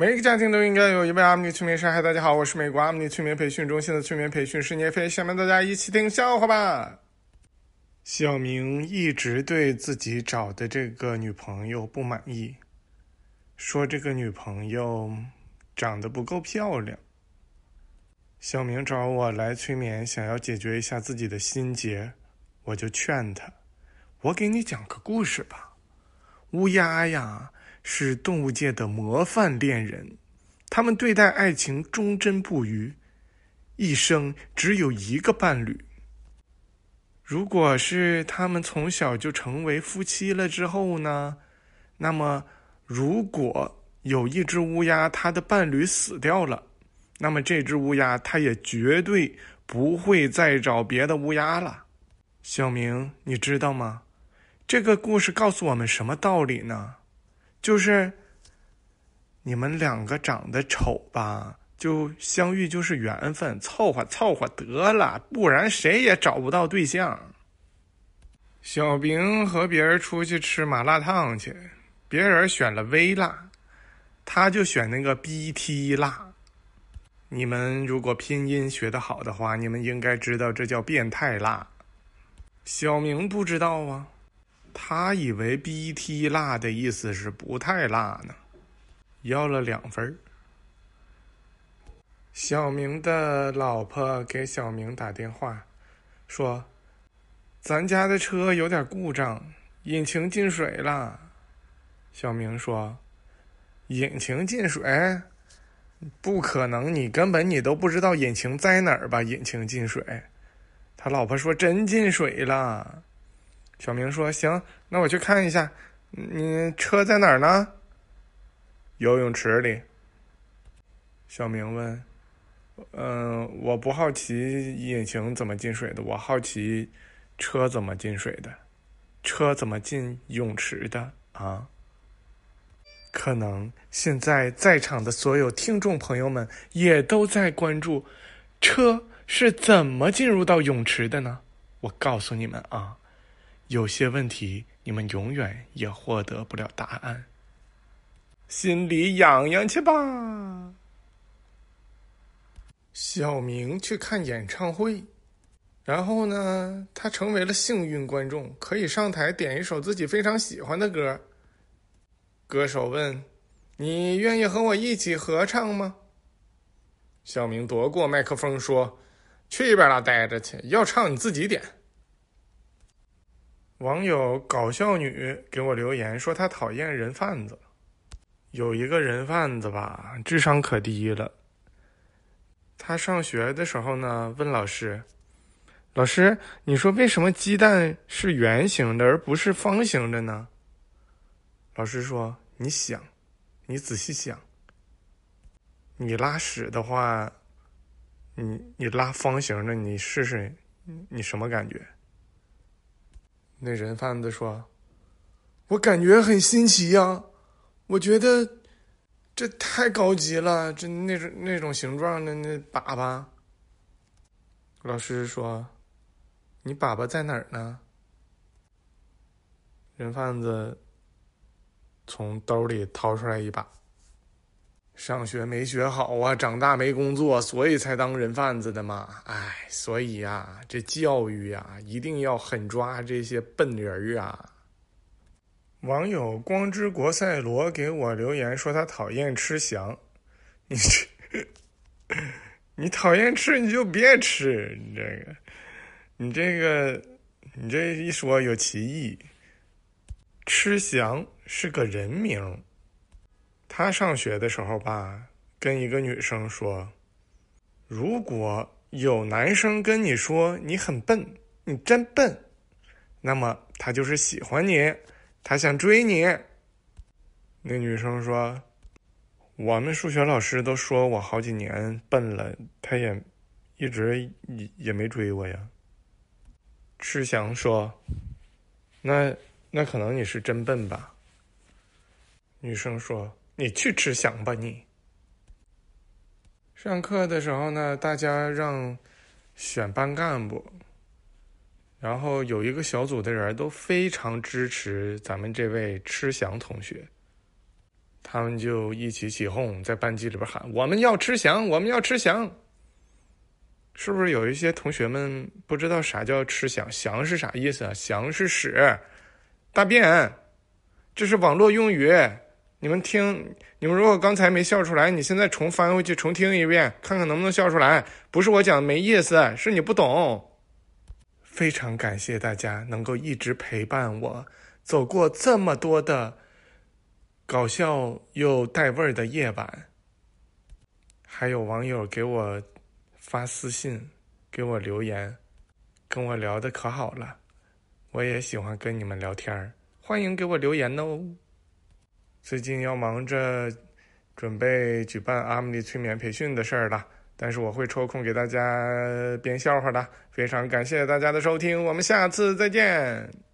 每个家庭都应该有一位阿米尼催眠师。嗨，大家好，我是美国阿米尼催眠培训中心的催眠培训师聂飞。下面大家一起听笑话吧。小明一直对自己找的这个女朋友不满意，说这个女朋友长得不够漂亮。小明找我来催眠，想要解决一下自己的心结，我就劝他：“我给你讲个故事吧。乌鸦呀。”是动物界的模范恋人，他们对待爱情忠贞不渝，一生只有一个伴侣。如果是他们从小就成为夫妻了之后呢？那么，如果有一只乌鸦，它的伴侣死掉了，那么这只乌鸦它也绝对不会再找别的乌鸦了。小明，你知道吗？这个故事告诉我们什么道理呢？就是你们两个长得丑吧，就相遇就是缘分，凑合凑合得了，不然谁也找不到对象。小明和别人出去吃麻辣烫去，别人选了微辣，他就选那个 BT 辣。你们如果拼音学得好的话，你们应该知道这叫变态辣。小明不知道啊。他以为 “BT 辣”的意思是不太辣呢，要了两份小明的老婆给小明打电话，说：“咱家的车有点故障，引擎进水了。”小明说：“引擎进水？不可能，你根本你都不知道引擎在哪儿吧？引擎进水？”他老婆说：“真进水了。”小明说：“行，那我去看一下，你车在哪儿呢？游泳池里。”小明问：“嗯，我不好奇引擎怎么进水的，我好奇车怎么进水的，车怎么进泳池的啊？”可能现在在场的所有听众朋友们也都在关注，车是怎么进入到泳池的呢？我告诉你们啊。有些问题你们永远也获得不了答案，心里痒痒去吧。小明去看演唱会，然后呢，他成为了幸运观众，可以上台点一首自己非常喜欢的歌。歌手问：“你愿意和我一起合唱吗？”小明夺过麦克风说：“去一边啦，待着去！要唱你自己点。”网友搞笑女给我留言说，她讨厌人贩子。有一个人贩子吧，智商可低了。他上学的时候呢，问老师：“老师，你说为什么鸡蛋是圆形的而不是方形的呢？”老师说：“你想，你仔细想，你拉屎的话，你你拉方形的，你试试，你什么感觉？”那人贩子说：“我感觉很新奇呀，我觉得这太高级了，这那种那种形状的那粑粑。”老师说：“你粑粑在哪儿呢？”人贩子从兜里掏出来一把。上学没学好啊，长大没工作，所以才当人贩子的嘛。哎，所以呀，这教育呀，一定要狠抓这些笨人儿啊。网友光之国赛罗给我留言说他讨厌吃翔，你这，你讨厌吃你就别吃，你这个，你这个，你这一说有歧义。吃翔是个人名。他上学的时候吧，跟一个女生说：“如果有男生跟你说你很笨，你真笨，那么他就是喜欢你，他想追你。”那女生说：“我们数学老师都说我好几年笨了，他也一直也也没追我呀。”赤翔说：“那那可能你是真笨吧？”女生说。你去吃翔吧你。上课的时候呢，大家让选班干部，然后有一个小组的人都非常支持咱们这位吃翔同学。他们就一起起哄，在班级里边喊：“我们要吃翔，我们要吃翔。”是不是有一些同学们不知道啥叫吃翔？翔是啥意思啊？翔是屎、大便，这是网络用语。你们听，你们如果刚才没笑出来，你现在重翻回去重听一遍，看看能不能笑出来。不是我讲的没意思，是你不懂。非常感谢大家能够一直陪伴我，走过这么多的搞笑又带味儿的夜晚。还有网友给我发私信，给我留言，跟我聊的可好了。我也喜欢跟你们聊天儿，欢迎给我留言哦。最近要忙着准备举办阿姆尼催眠培训的事儿了，但是我会抽空给大家编笑话的。非常感谢大家的收听，我们下次再见。